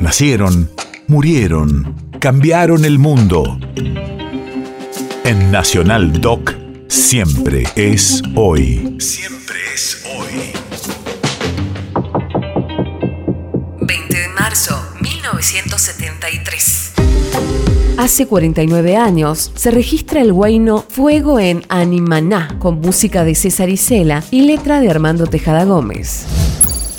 Nacieron, murieron, cambiaron el mundo. En Nacional Doc, siempre es hoy. Siempre es hoy. 20 de marzo, 1973. Hace 49 años se registra el guayno Fuego en Animaná, con música de César Isela y letra de Armando Tejada Gómez.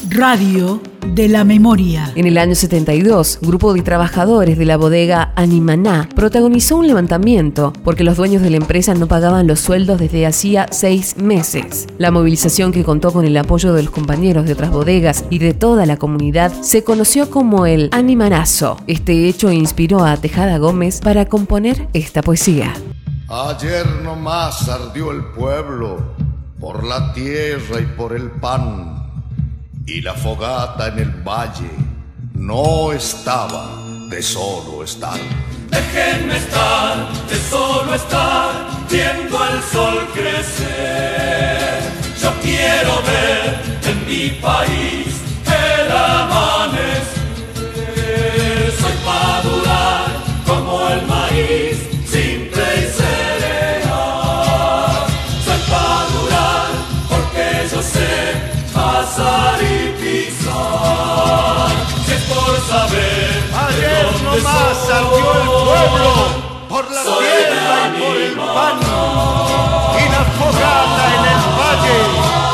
Radio de la Memoria. En el año 72, grupo de trabajadores de la bodega Animaná protagonizó un levantamiento porque los dueños de la empresa no pagaban los sueldos desde hacía seis meses. La movilización que contó con el apoyo de los compañeros de otras bodegas y de toda la comunidad se conoció como el Animanazo. Este hecho inspiró a Tejada Gómez para componer esta poesía. Ayer nomás ardió el pueblo por la tierra y por el pan y la fogata en el valle no estaba de solo estar. Déjenme estar, de solo estar, viendo al sol crecer. Yo quiero ver en mi país saber Ayer nomás soy, ardió el pueblo por la soy tierra y por el pan y la fogata en el valle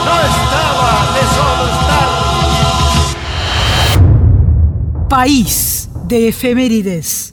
no estaba de solo estar. País de efemérides.